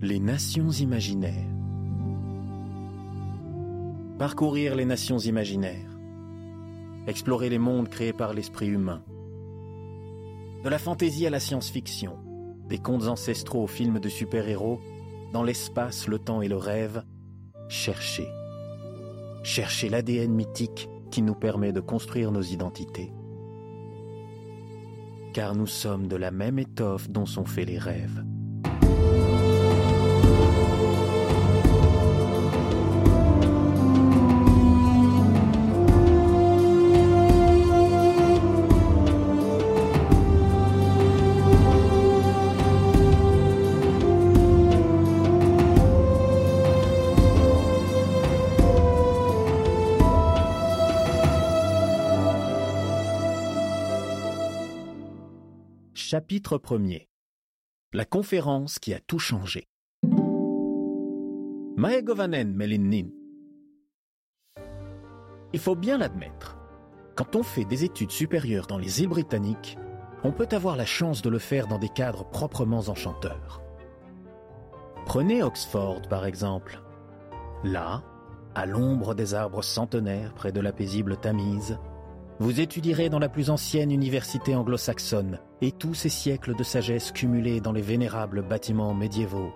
Les nations imaginaires. Parcourir les nations imaginaires. Explorer les mondes créés par l'esprit humain. De la fantaisie à la science-fiction, des contes ancestraux aux films de super-héros, dans l'espace, le temps et le rêve, chercher. Chercher l'ADN mythique qui nous permet de construire nos identités. Car nous sommes de la même étoffe dont sont faits les rêves. Chapitre 1er La conférence qui a tout changé. Il faut bien l'admettre. Quand on fait des études supérieures dans les îles britanniques, on peut avoir la chance de le faire dans des cadres proprement enchanteurs. Prenez Oxford par exemple. Là, à l'ombre des arbres centenaires près de la paisible Tamise, vous étudierez dans la plus ancienne université anglo-saxonne et tous ces siècles de sagesse cumulés dans les vénérables bâtiments médiévaux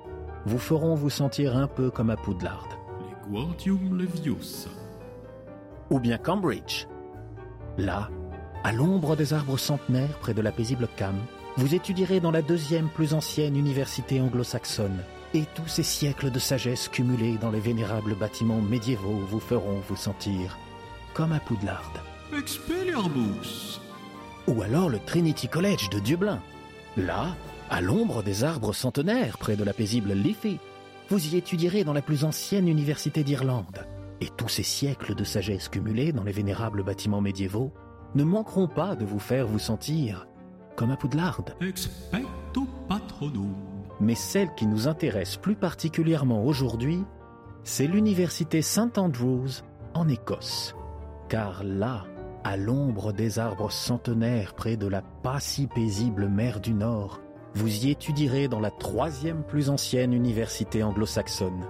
vous feront vous sentir un peu comme à Poudlard. Leguardium Leviosa. Ou bien Cambridge. Là, à l'ombre des arbres centenaires près de la paisible Cam, vous étudierez dans la deuxième plus ancienne université anglo-saxonne et tous ces siècles de sagesse cumulés dans les vénérables bâtiments médiévaux vous feront vous sentir comme à Poudlard. Expelliarmus. Ou alors le Trinity College de Dublin. Là, à l'ombre des arbres centenaires près de la paisible Liffey, vous y étudierez dans la plus ancienne université d'Irlande. Et tous ces siècles de sagesse cumulés dans les vénérables bâtiments médiévaux ne manqueront pas de vous faire vous sentir comme à Poudlard. Expecto patronum. Mais celle qui nous intéresse plus particulièrement aujourd'hui, c'est l'université St Andrews en Écosse. Car là, à l'ombre des arbres centenaires près de la pas si paisible mer du Nord, vous y étudierez dans la troisième plus ancienne université anglo-saxonne.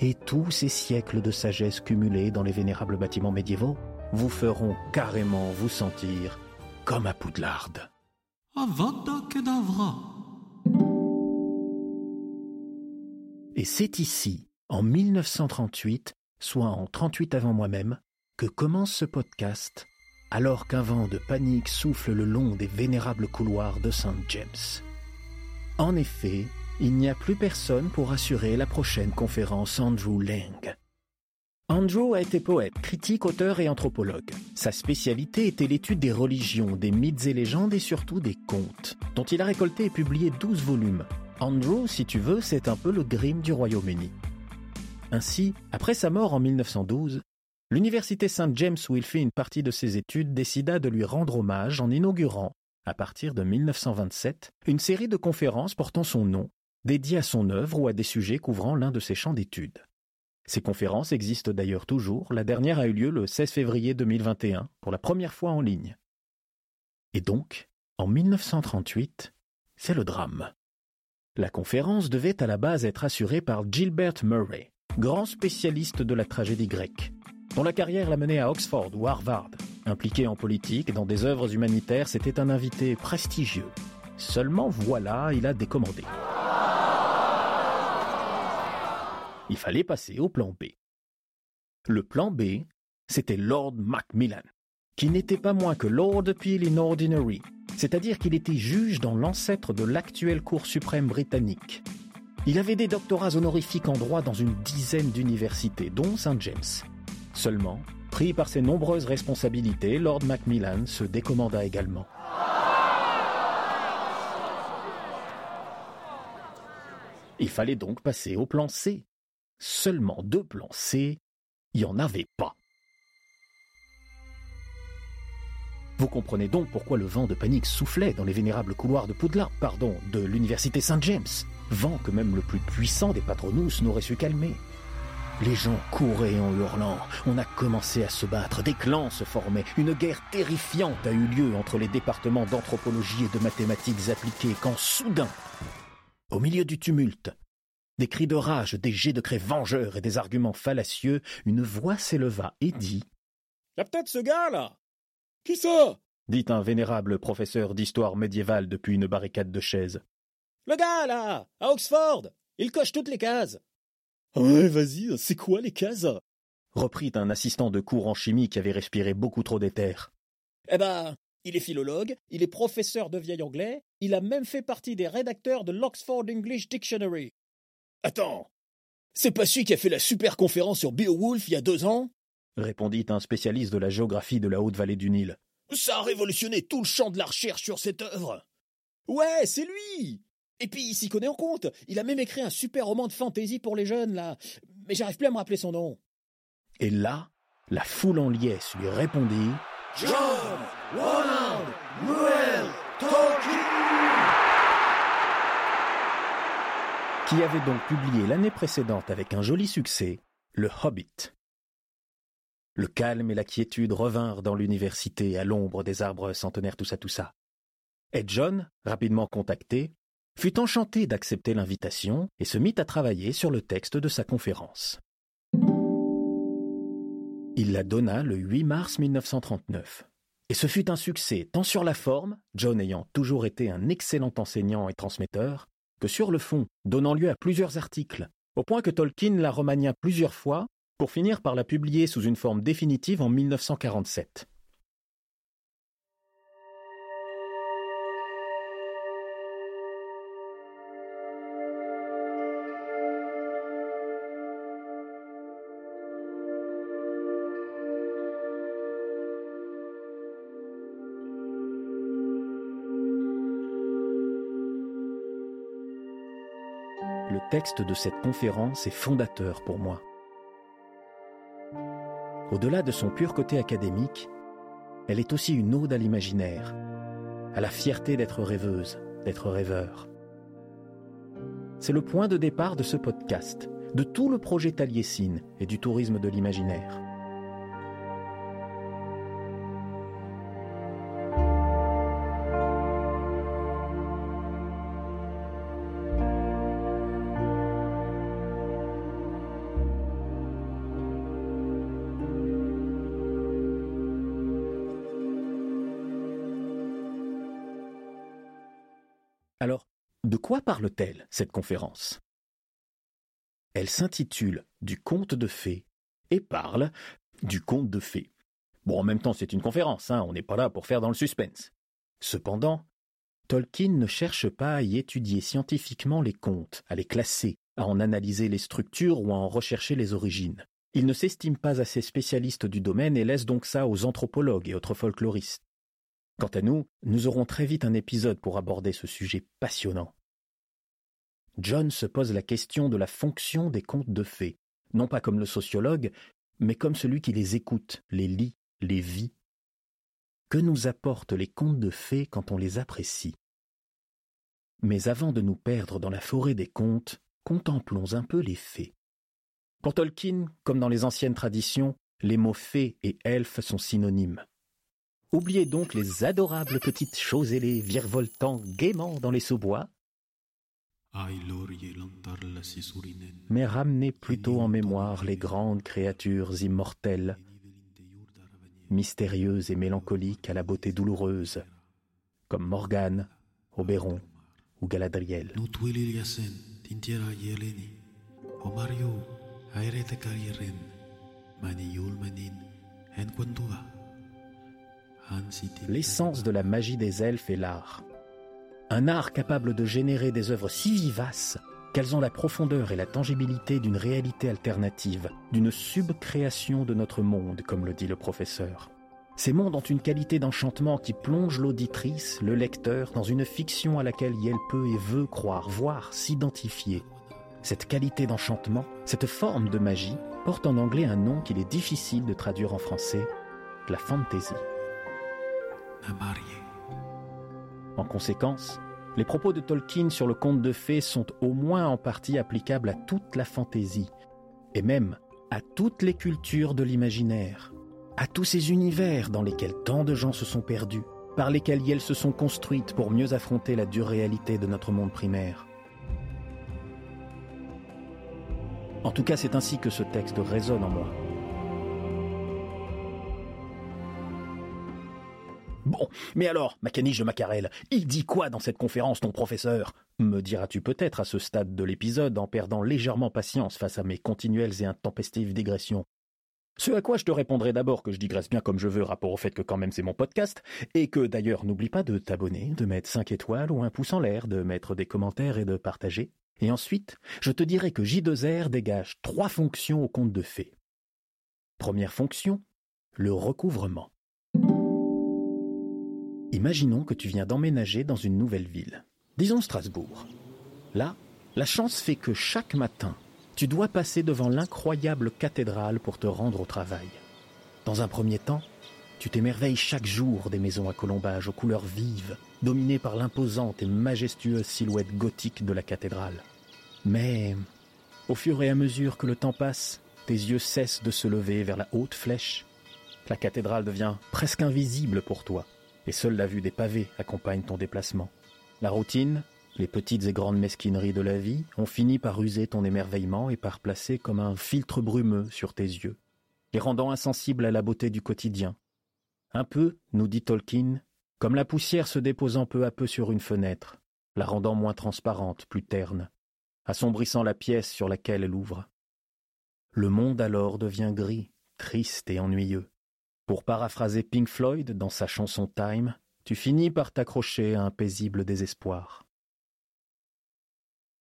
Et tous ces siècles de sagesse cumulés dans les vénérables bâtiments médiévaux vous feront carrément vous sentir comme à Poudlard. Et c'est ici, en 1938, soit en 38 avant moi-même, que commence ce podcast, alors qu'un vent de panique souffle le long des vénérables couloirs de St. James. En effet, il n'y a plus personne pour assurer la prochaine conférence Andrew Lang. Andrew a été poète, critique, auteur et anthropologue. Sa spécialité était l'étude des religions, des mythes et légendes et surtout des contes, dont il a récolté et publié 12 volumes. Andrew, si tu veux, c'est un peu le Grimm du Royaume-Uni. Ainsi, après sa mort en 1912, l'université St. James où il fait une partie de ses études décida de lui rendre hommage en inaugurant, à partir de 1927, une série de conférences portant son nom, dédiées à son œuvre ou à des sujets couvrant l'un de ses champs d'études. Ces conférences existent d'ailleurs toujours, la dernière a eu lieu le 16 février 2021, pour la première fois en ligne. Et donc, en 1938, c'est le drame. La conférence devait à la base être assurée par Gilbert Murray, grand spécialiste de la tragédie grecque, dont la carrière l'a mené à Oxford ou Harvard. Impliqué en politique dans des œuvres humanitaires, c'était un invité prestigieux. Seulement voilà, il a décommandé. Il fallait passer au plan B. Le plan B, c'était Lord Macmillan, qui n'était pas moins que Lord Peel in Ordinary, c'est-à-dire qu'il était juge dans l'ancêtre de l'actuelle Cour suprême britannique. Il avait des doctorats honorifiques en droit dans une dizaine d'universités, dont St. James. Seulement, pris par ses nombreuses responsabilités, Lord Macmillan se décommanda également. Il fallait donc passer au plan C. Seulement deux plans C, il n'y en avait pas. Vous comprenez donc pourquoi le vent de panique soufflait dans les vénérables couloirs de Poudlard, pardon, de l'université St. James, vent que même le plus puissant des patronus n'aurait su calmer. Les gens couraient en hurlant. On a commencé à se battre. Des clans se formaient. Une guerre terrifiante a eu lieu entre les départements d'anthropologie et de mathématiques appliquées quand soudain, au milieu du tumulte, Des cris de rage, des jets de craie vengeurs et des arguments fallacieux, une voix s'éleva et dit La peut-être ce gars là Qui ça? dit un vénérable professeur d'histoire médiévale depuis une barricade de chaises. Le gars là À Oxford Il coche toutes les cases Ouais, vas-y, c'est quoi les cases? Reprit un assistant de cours en chimie qui avait respiré beaucoup trop d'éther. Eh ben, il est philologue, il est professeur de vieil anglais, il a même fait partie des rédacteurs de l'Oxford English Dictionary. Attends, c'est pas celui qui a fait la super conférence sur Beowulf il y a deux ans? Répondit un spécialiste de la géographie de la haute vallée du Nil. Ça a révolutionné tout le champ de la recherche sur cette œuvre. Ouais, c'est lui Et puis il s'y connaît en compte. Il a même écrit un super roman de fantasy pour les jeunes, là. Mais j'arrive plus à me rappeler son nom. Et là, la foule en liesse lui répondit John Ronald Noël Tolkien qui avait donc publié l'année précédente avec un joli succès Le Hobbit. Le calme et la quiétude revinrent dans l'université à l'ombre des arbres centenaires, tout ça, tout ça. Et John, rapidement contacté, fut enchanté d'accepter l'invitation et se mit à travailler sur le texte de sa conférence. Il la donna le 8 mars 1939. Et ce fut un succès tant sur la forme, John ayant toujours été un excellent enseignant et transmetteur, que sur le fond, donnant lieu à plusieurs articles, au point que Tolkien la remania plusieurs fois pour finir par la publier sous une forme définitive en 1947. Le texte de cette conférence est fondateur pour moi. Au-delà de son pur côté académique, elle est aussi une ode à l'imaginaire, à la fierté d'être rêveuse, d'être rêveur. C'est le point de départ de ce podcast, de tout le projet Taliesin et du tourisme de l'imaginaire. Parle-t-elle, cette conférence? Elle s'intitule Du conte de fées et parle du conte de fées. Bon, en même temps, c'est une conférence, hein, on n'est pas là pour faire dans le suspense. Cependant, Tolkien ne cherche pas à y étudier scientifiquement les contes, à les classer, à en analyser les structures ou à en rechercher les origines. Il ne s'estime pas assez spécialiste du domaine et laisse donc ça aux anthropologues et autres folkloristes. Quant à nous, nous aurons très vite un épisode pour aborder ce sujet passionnant. John se pose la question de la fonction des contes de fées, non pas comme le sociologue, mais comme celui qui les écoute, les lit, les vit. Que nous apportent les contes de fées quand on les apprécie? Mais avant de nous perdre dans la forêt des contes, contemplons un peu les fées. Pour Tolkien, comme dans les anciennes traditions, les mots fées et elfes sont synonymes. Oubliez donc les adorables petites choses ailées virevoltant gaiement dans les sous-bois, mais ramenez plutôt en mémoire les grandes créatures immortelles, mystérieuses et mélancoliques à la beauté douloureuse, comme Morgane, Oberon ou Galadriel. L'essence de la magie des elfes est l'art. Un art capable de générer des œuvres si vivaces qu'elles ont la profondeur et la tangibilité d'une réalité alternative, d'une subcréation de notre monde, comme le dit le professeur. Ces mondes ont une qualité d'enchantement qui plonge l'auditrice, le lecteur, dans une fiction à laquelle elle peut et veut croire, voire s'identifier. Cette qualité d'enchantement, cette forme de magie, porte en anglais un nom qu'il est difficile de traduire en français, la fantasy. En conséquence, les propos de Tolkien sur le conte de fées sont au moins en partie applicables à toute la fantaisie, et même à toutes les cultures de l'imaginaire, à tous ces univers dans lesquels tant de gens se sont perdus, par lesquels elles se sont construites pour mieux affronter la dure réalité de notre monde primaire. En tout cas, c'est ainsi que ce texte résonne en moi. Bon, mais alors, ma de Macarel, il dit quoi dans cette conférence, ton professeur? Me diras-tu peut-être à ce stade de l'épisode en perdant légèrement patience face à mes continuelles et intempestives digressions. Ce à quoi je te répondrai d'abord que je digresse bien comme je veux rapport au fait que quand même c'est mon podcast, et que d'ailleurs n'oublie pas de t'abonner, de mettre 5 étoiles ou un pouce en l'air, de mettre des commentaires et de partager. Et ensuite, je te dirai que J2R dégage trois fonctions au conte de fées. Première fonction, le recouvrement. Imaginons que tu viens d'emménager dans une nouvelle ville, disons Strasbourg. Là, la chance fait que chaque matin, tu dois passer devant l'incroyable cathédrale pour te rendre au travail. Dans un premier temps, tu t'émerveilles chaque jour des maisons à colombage aux couleurs vives, dominées par l'imposante et majestueuse silhouette gothique de la cathédrale. Mais, au fur et à mesure que le temps passe, tes yeux cessent de se lever vers la haute flèche. La cathédrale devient presque invisible pour toi et seule la vue des pavés accompagne ton déplacement. La routine, les petites et grandes mesquineries de la vie ont fini par user ton émerveillement et par placer comme un filtre brumeux sur tes yeux, les rendant insensibles à la beauté du quotidien. Un peu, nous dit Tolkien, comme la poussière se déposant peu à peu sur une fenêtre, la rendant moins transparente, plus terne, assombrissant la pièce sur laquelle elle ouvre. Le monde alors devient gris, triste et ennuyeux. Pour paraphraser Pink Floyd dans sa chanson Time, tu finis par t'accrocher à un paisible désespoir.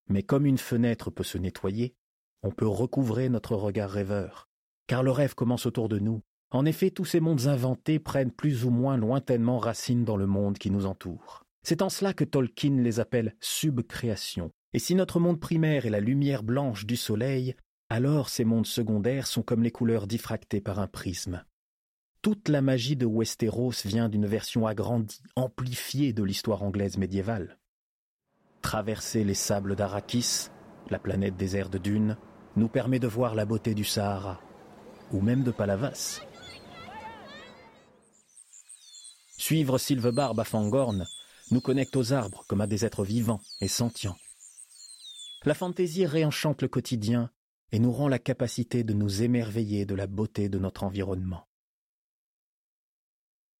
Mais comme une fenêtre peut se nettoyer, on peut recouvrer notre regard rêveur, car le rêve commence autour de nous. En effet, tous ces mondes inventés prennent plus ou moins lointainement racine dans le monde qui nous entoure. C'est en cela que Tolkien les appelle subcréations. Et si notre monde primaire est la lumière blanche du soleil, alors ces mondes secondaires sont comme les couleurs diffractées par un prisme. Toute la magie de Westeros vient d'une version agrandie, amplifiée de l'histoire anglaise médiévale. Traverser les sables d'Arakis, la planète désert de dunes, nous permet de voir la beauté du Sahara, ou même de Palavas. Suivre Sylvebarbe à Fangorn nous connecte aux arbres comme à des êtres vivants et sentients. La fantaisie réenchante le quotidien et nous rend la capacité de nous émerveiller de la beauté de notre environnement.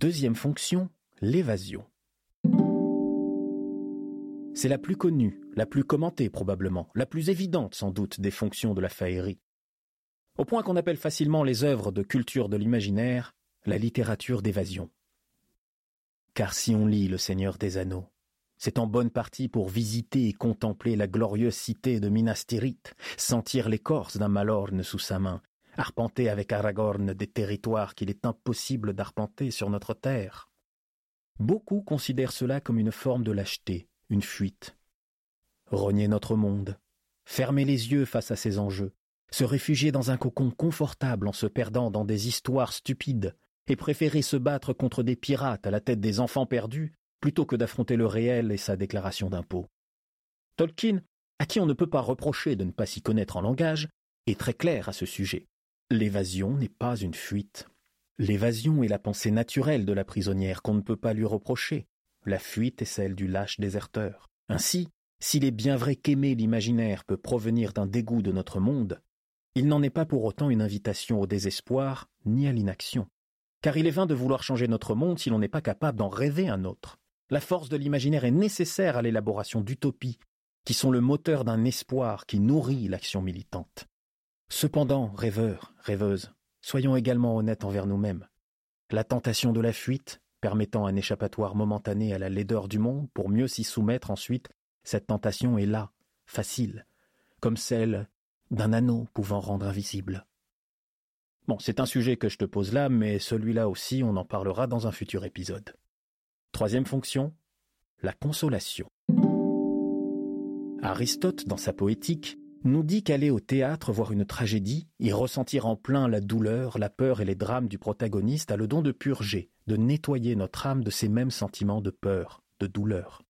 Deuxième fonction, l'évasion. C'est la plus connue, la plus commentée probablement, la plus évidente sans doute des fonctions de la faillerie. Au point qu'on appelle facilement les œuvres de culture de l'imaginaire la littérature d'évasion. Car si on lit Le Seigneur des Anneaux, c'est en bonne partie pour visiter et contempler la glorieuse cité de Minas Tirith, sentir l'écorce d'un Malorne sous sa main, arpenter avec Aragorn des territoires qu'il est impossible d'arpenter sur notre terre. Beaucoup considèrent cela comme une forme de lâcheté, une fuite. Rogner notre monde, fermer les yeux face à ces enjeux, se réfugier dans un cocon confortable en se perdant dans des histoires stupides, et préférer se battre contre des pirates à la tête des enfants perdus, plutôt que d'affronter le réel et sa déclaration d'impôt. Tolkien, à qui on ne peut pas reprocher de ne pas s'y connaître en langage, est très clair à ce sujet. L'évasion n'est pas une fuite. L'évasion est la pensée naturelle de la prisonnière qu'on ne peut pas lui reprocher. La fuite est celle du lâche déserteur. Ainsi, s'il est bien vrai qu'aimer l'imaginaire peut provenir d'un dégoût de notre monde, il n'en est pas pour autant une invitation au désespoir ni à l'inaction. Car il est vain de vouloir changer notre monde si l'on n'est pas capable d'en rêver un autre. La force de l'imaginaire est nécessaire à l'élaboration d'utopies, qui sont le moteur d'un espoir qui nourrit l'action militante. Cependant, rêveurs, rêveuses, soyons également honnêtes envers nous-mêmes. La tentation de la fuite, permettant un échappatoire momentané à la laideur du monde pour mieux s'y soumettre ensuite, cette tentation est là, facile, comme celle d'un anneau pouvant rendre invisible. Bon, c'est un sujet que je te pose là, mais celui-là aussi, on en parlera dans un futur épisode. Troisième fonction, la consolation. Aristote, dans sa poétique, nous dit qu'aller au théâtre voir une tragédie, y ressentir en plein la douleur, la peur et les drames du protagoniste a le don de purger, de nettoyer notre âme de ces mêmes sentiments de peur, de douleur.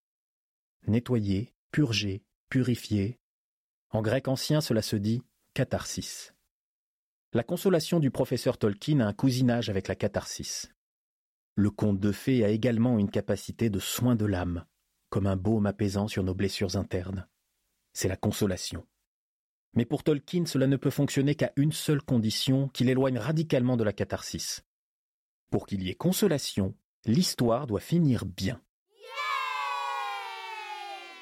Nettoyer, purger, purifier. En grec ancien, cela se dit catharsis. La consolation du professeur Tolkien a un cousinage avec la catharsis. Le conte de fées a également une capacité de soin de l'âme, comme un baume apaisant sur nos blessures internes. C'est la consolation. Mais pour Tolkien, cela ne peut fonctionner qu'à une seule condition qui l'éloigne radicalement de la catharsis. Pour qu'il y ait consolation, l'histoire doit finir bien.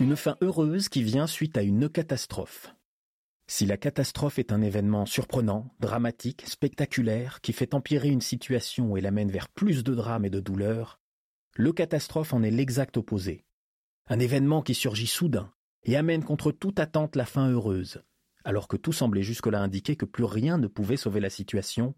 Une fin heureuse qui vient suite à une catastrophe. Si la catastrophe est un événement surprenant, dramatique, spectaculaire, qui fait empirer une situation et l'amène vers plus de drame et de douleur, le catastrophe en est l'exact opposé. Un événement qui surgit soudain et amène contre toute attente la fin heureuse, alors que tout semblait jusque-là indiquer que plus rien ne pouvait sauver la situation,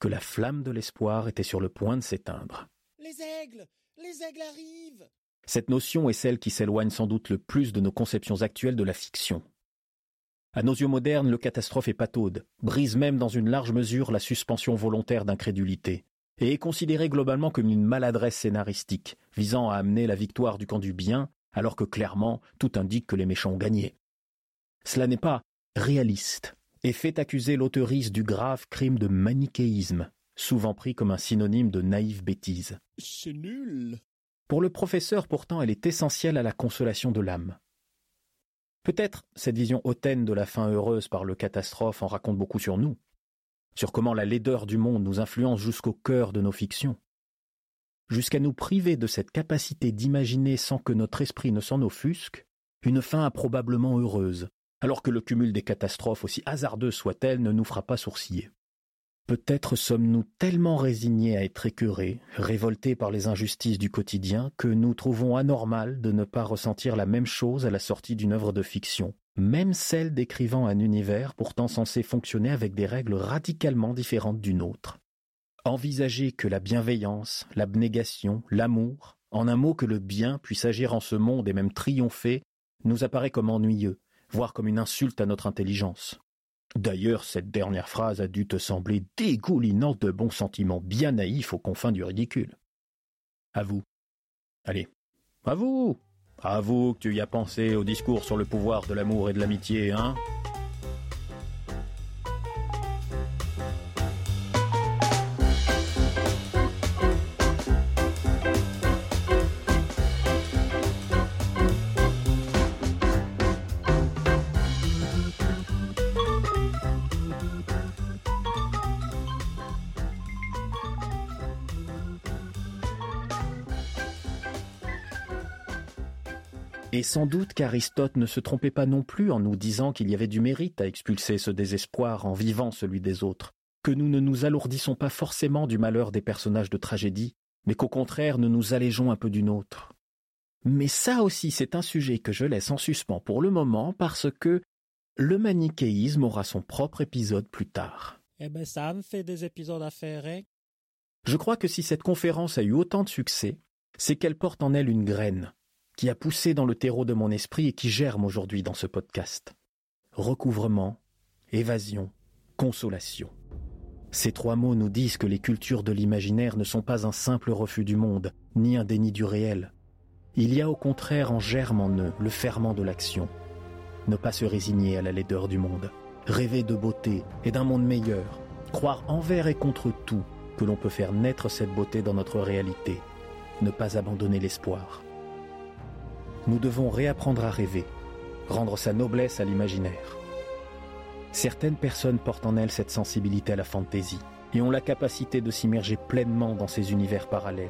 que la flamme de l'espoir était sur le point de s'éteindre. Les aigles Les aigles arrivent Cette notion est celle qui s'éloigne sans doute le plus de nos conceptions actuelles de la fiction. À nos yeux modernes, le catastrophe est pataude, brise même dans une large mesure la suspension volontaire d'incrédulité, et est considéré globalement comme une maladresse scénaristique, visant à amener la victoire du camp du bien, alors que clairement tout indique que les méchants ont gagné. Cela n'est pas réaliste, et fait accuser l'auteurice du grave crime de manichéisme, souvent pris comme un synonyme de naïve bêtise. C'est nul Pour le professeur pourtant elle est essentielle à la consolation de l'âme. Peut-être cette vision hautaine de la fin heureuse par le catastrophe en raconte beaucoup sur nous, sur comment la laideur du monde nous influence jusqu'au cœur de nos fictions, jusqu'à nous priver de cette capacité d'imaginer sans que notre esprit ne s'en offusque, une fin improbablement heureuse, alors que le cumul des catastrophes, aussi hasardeuses soient-elles, ne nous fera pas sourciller. Peut-être sommes-nous tellement résignés à être écœurés, révoltés par les injustices du quotidien, que nous trouvons anormal de ne pas ressentir la même chose à la sortie d'une œuvre de fiction, même celle décrivant un univers pourtant censé fonctionner avec des règles radicalement différentes d'une autre. Envisager que la bienveillance, l'abnégation, l'amour, en un mot que le bien puisse agir en ce monde et même triompher, nous apparaît comme ennuyeux, voire comme une insulte à notre intelligence. D'ailleurs, cette dernière phrase a dû te sembler dégoulinante de bons sentiments bien naïfs aux confins du ridicule. À vous. Allez, à vous. À vous que tu y as pensé au discours sur le pouvoir de l'amour et de l'amitié, hein? Et sans doute qu'Aristote ne se trompait pas non plus en nous disant qu'il y avait du mérite à expulser ce désespoir en vivant celui des autres, que nous ne nous alourdissons pas forcément du malheur des personnages de tragédie, mais qu'au contraire nous nous allégeons un peu du nôtre. Mais ça aussi c'est un sujet que je laisse en suspens pour le moment parce que le manichéisme aura son propre épisode plus tard. Eh ben ça me fait des épisodes à faire, hein Je crois que si cette conférence a eu autant de succès, c'est qu'elle porte en elle une graine, qui a poussé dans le terreau de mon esprit et qui germe aujourd'hui dans ce podcast. Recouvrement, évasion, consolation. Ces trois mots nous disent que les cultures de l'imaginaire ne sont pas un simple refus du monde, ni un déni du réel. Il y a au contraire en germe en eux le ferment de l'action. Ne pas se résigner à la laideur du monde, rêver de beauté et d'un monde meilleur, croire envers et contre tout que l'on peut faire naître cette beauté dans notre réalité, ne pas abandonner l'espoir nous devons réapprendre à rêver, rendre sa noblesse à l'imaginaire. Certaines personnes portent en elles cette sensibilité à la fantaisie et ont la capacité de s'immerger pleinement dans ces univers parallèles.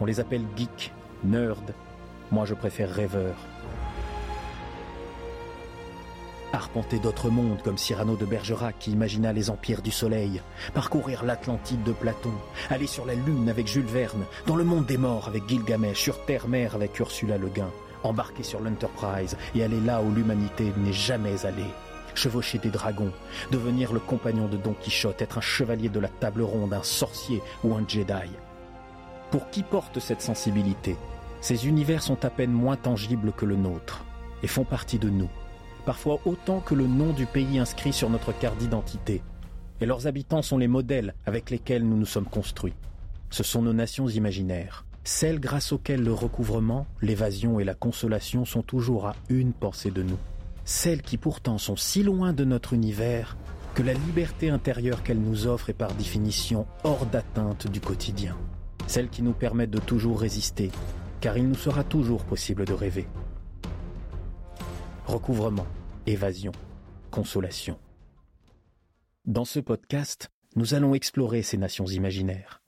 On les appelle geeks, nerds, moi je préfère rêveurs. Arpenter d'autres mondes comme Cyrano de Bergerac qui imagina les empires du soleil, parcourir l'Atlantide de Platon, aller sur la Lune avec Jules Verne, dans le monde des morts avec Gilgamesh, sur Terre-Mère avec Ursula Le Guin, embarquer sur l'Enterprise et aller là où l'humanité n'est jamais allée, chevaucher des dragons, devenir le compagnon de Don Quichotte, être un chevalier de la table ronde, un sorcier ou un Jedi. Pour qui porte cette sensibilité, ces univers sont à peine moins tangibles que le nôtre et font partie de nous parfois autant que le nom du pays inscrit sur notre carte d'identité. Et leurs habitants sont les modèles avec lesquels nous nous sommes construits. Ce sont nos nations imaginaires, celles grâce auxquelles le recouvrement, l'évasion et la consolation sont toujours à une pensée de nous. Celles qui pourtant sont si loin de notre univers que la liberté intérieure qu'elles nous offrent est par définition hors d'atteinte du quotidien. Celles qui nous permettent de toujours résister, car il nous sera toujours possible de rêver recouvrement, évasion, consolation. Dans ce podcast, nous allons explorer ces nations imaginaires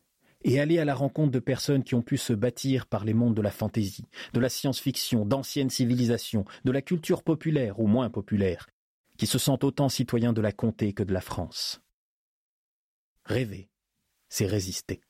et aller à la rencontre de personnes qui ont pu se bâtir par les mondes de la fantaisie, de la science-fiction, d'anciennes civilisations, de la culture populaire ou moins populaire, qui se sentent autant citoyens de la comté que de la France. Rêver, c'est résister.